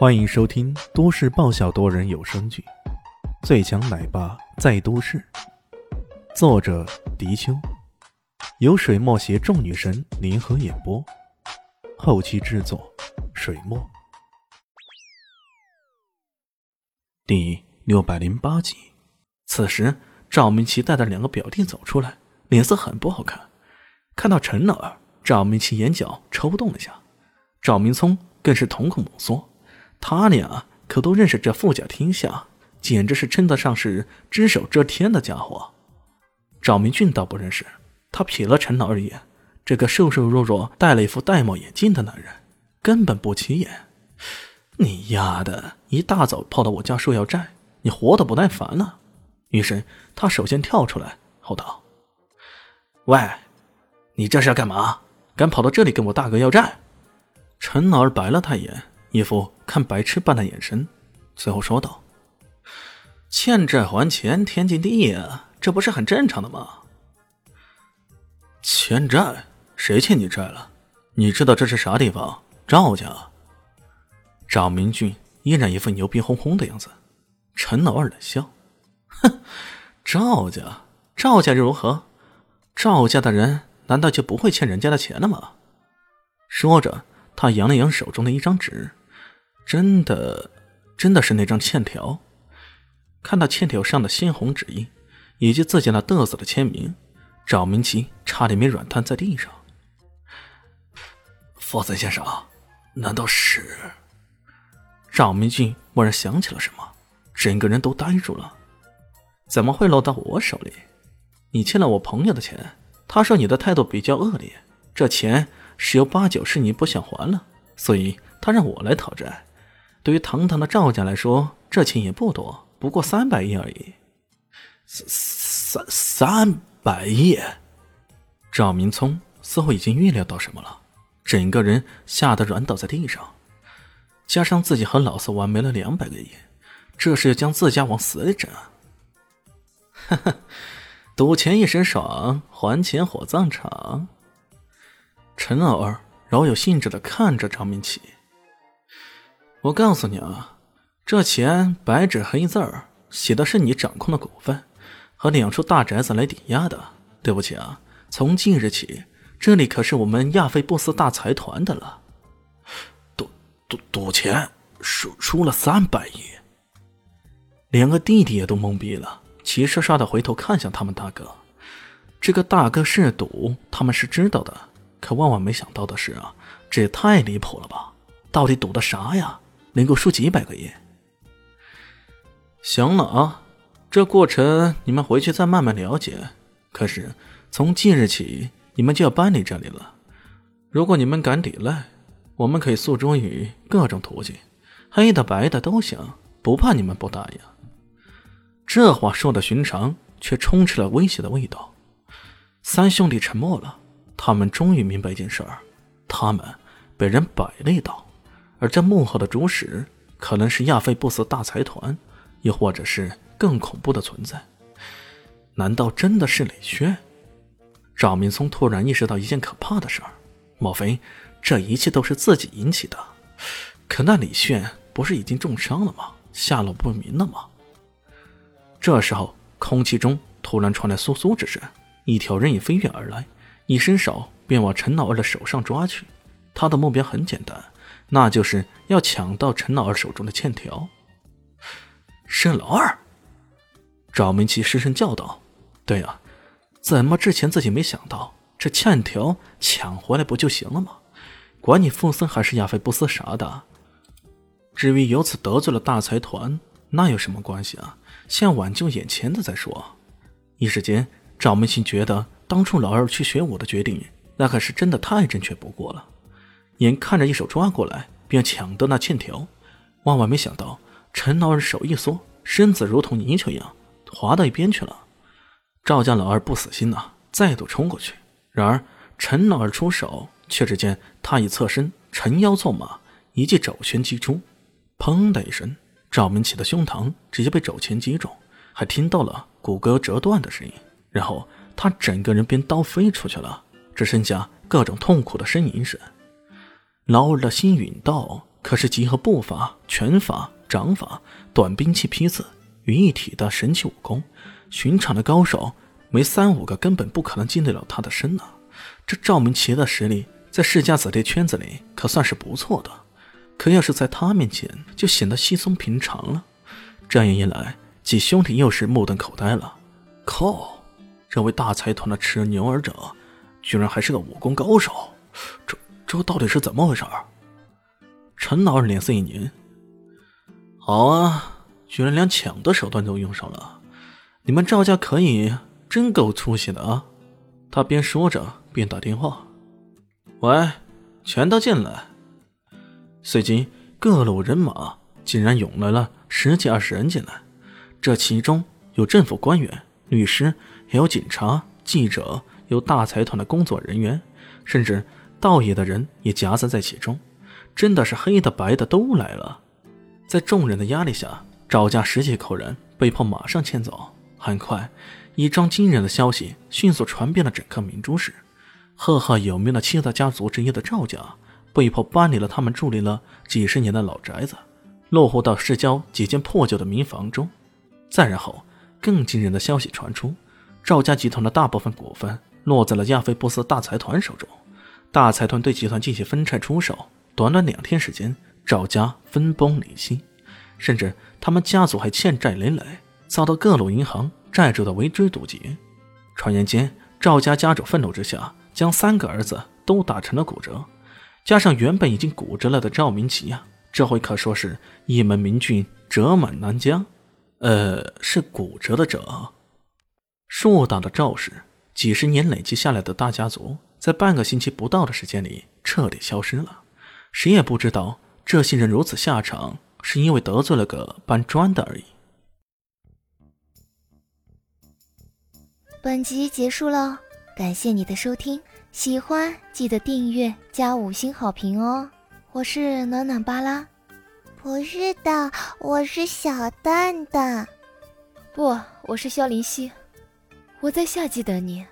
欢迎收听都市爆笑多人有声剧《最强奶爸在都市》，作者：迪秋，由水墨携众女神联合演播，后期制作：水墨。第六百零八集。此时，赵明奇带着两个表弟走出来，脸色很不好看。看到陈老二，赵明奇眼角抽动了下，赵明聪更是瞳孔猛缩。他俩可都认识这富甲天下，简直是称得上是只手遮天的家伙。赵明俊倒不认识，他瞥了陈老二一眼，这个瘦瘦弱弱、戴了一副戴帽眼镜的男人，根本不起眼。你丫的，一大早跑到我家说要债，你活得不耐烦了？于是他首先跳出来，吼道：“喂，你这是要干嘛？敢跑到这里跟我大哥要债？”陈老二白了他一眼。一副看白痴般的眼神，最后说道：“欠债还钱，天经地义啊，这不是很正常的吗？”欠债？谁欠你债了？你知道这是啥地方？赵家。赵明俊依然一副牛逼哄哄的样子。陈老二冷笑：“哼，赵家，赵家又如何？赵家的人难道就不会欠人家的钱了吗？”说着，他扬了扬手中的一张纸。真的，真的是那张欠条。看到欠条上的鲜红指印，以及自己那嘚瑟的签名，赵明奇差点没软瘫在地上。福森先生，难道是？赵明俊蓦然想起了什么，整个人都呆住了。怎么会落到我手里？你欠了我朋友的钱，他说你的态度比较恶劣，这钱十有八九是你不想还了，所以他让我来讨债。对于堂堂的赵家来说，这钱也不多，不过三百亿而已。三三三百亿！赵明聪似乎已经预料到什么了，整个人吓得软倒在地上。加上自己和老四玩没了两百个亿，这是要将自家往死里整啊！哈哈，赌钱一时爽，还钱火葬场。陈老二饶有兴致的看着张明启。我告诉你啊，这钱白纸黑字儿写的是你掌控的股份和两处大宅子来抵押的。对不起啊，从今日起，这里可是我们亚非布斯大财团的了。赌赌赌钱输输了三百亿，两个弟弟也都懵逼了，齐刷刷的回头看向他们大哥。这个大哥是赌，他们是知道的，可万万没想到的是啊，这也太离谱了吧！到底赌的啥呀？能够输几百个亿。行了啊，这过程你们回去再慢慢了解。可是从即日起，你们就要搬离这里了。如果你们敢抵赖，我们可以诉诸于各种途径，黑的白的都行，不怕你们不答应。这话说的寻常，却充斥了威胁的味道。三兄弟沉默了，他们终于明白一件事儿：他们被人摆了一道。而这幕后的主使，可能是亚非布斯大财团，又或者是更恐怖的存在。难道真的是李轩？赵明松突然意识到一件可怕的事儿：莫非这一切都是自己引起的？可那李炫不是已经重伤了吗？下落不明了吗？这时候，空气中突然传来嗖嗖之声，一条人影飞跃而来，一伸手便往陈老二的手上抓去。他的目标很简单。那就是要抢到陈老二手中的欠条。沈老二，赵明奇失声叫道：“对呀，怎么之前自己没想到？这欠条抢回来不就行了吗？管你富森还是亚非布斯啥的。至于由此得罪了大财团，那有什么关系啊？先挽救眼前的再说。”一时间，赵明奇觉得当初老二去学武的决定，那可是真的太正确不过了。眼看着一手抓过来，便抢得那欠条，万万没想到，陈老二手一缩，身子如同泥鳅一样滑到一边去了。赵家老二不死心呐，再度冲过去。然而陈老二出手，却只见他一侧身，沉腰纵马，一记肘拳击出，砰的一声，赵明启的胸膛直接被肘拳击中，还听到了骨骼折断的声音。然后他整个人便刀飞出去了，只剩下各种痛苦的呻吟声。老二的心陨道，可是集合步法、拳法、掌法、短兵器劈刺于一体的神奇武功，寻常的高手没三五个根本不可能进得了他的身呢。这赵明奇的实力在世家子弟圈子里可算是不错的，可要是在他面前就显得稀松平常了。这样一来，几兄弟又是目瞪口呆了。靠，这位大财团的持牛耳者，居然还是个武功高手，这这到底是怎么回事？陈老二脸色一凝。好啊，居然连抢的手段都用上了，你们赵家可以真够粗心的啊！他边说着边打电话。喂，全都进来。随即，各路人马竟然涌来了十几二十人进来，这其中有政府官员、律师，也有警察、记者，有大财团的工作人员，甚至道爷的人也夹杂在其中。真的是黑的白的都来了，在众人的压力下，赵家十几口人被迫马上迁走。很快，一桩惊人的消息迅速传遍了整个明珠市。赫赫有名的七大家族之一的赵家，被迫搬离了他们伫立了几十年的老宅子，落户到市郊几间破旧的民房中。再然后，更惊人的消息传出：赵家集团的大部分股份落在了亚非波斯大财团手中，大财团对集团进行分拆出售。短短两天时间，赵家分崩离析，甚至他们家族还欠债累累，遭到各路银行债主的围追堵截。传言间，赵家家主愤怒之下，将三个儿子都打成了骨折，加上原本已经骨折了的赵明奇呀，这回可说是一门明俊折满南疆。呃，是骨折的折。硕大的赵氏，几十年累积下来的大家族，在半个星期不到的时间里彻底消失了。谁也不知道这些人如此下场，是因为得罪了个搬砖的而已。本集结束了，感谢你的收听，喜欢记得订阅加五星好评哦！我是暖暖巴拉，不是的，我是小蛋蛋，不，我是萧林希，我在夏季等你。